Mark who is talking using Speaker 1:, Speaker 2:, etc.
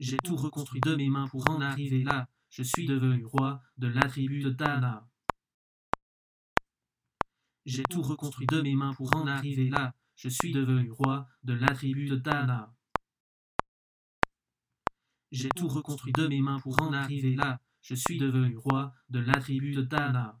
Speaker 1: J'ai tout reconstruit de mes mains pour en arriver là. Je suis devenu roi de la tribu de Dana. J'ai tout reconstruit de mes mains pour en arriver là. Je suis devenu roi de la tribu de Dana. J'ai tout reconstruit de mes mains pour en arriver là. Je suis devenu roi de la tribu de Dana.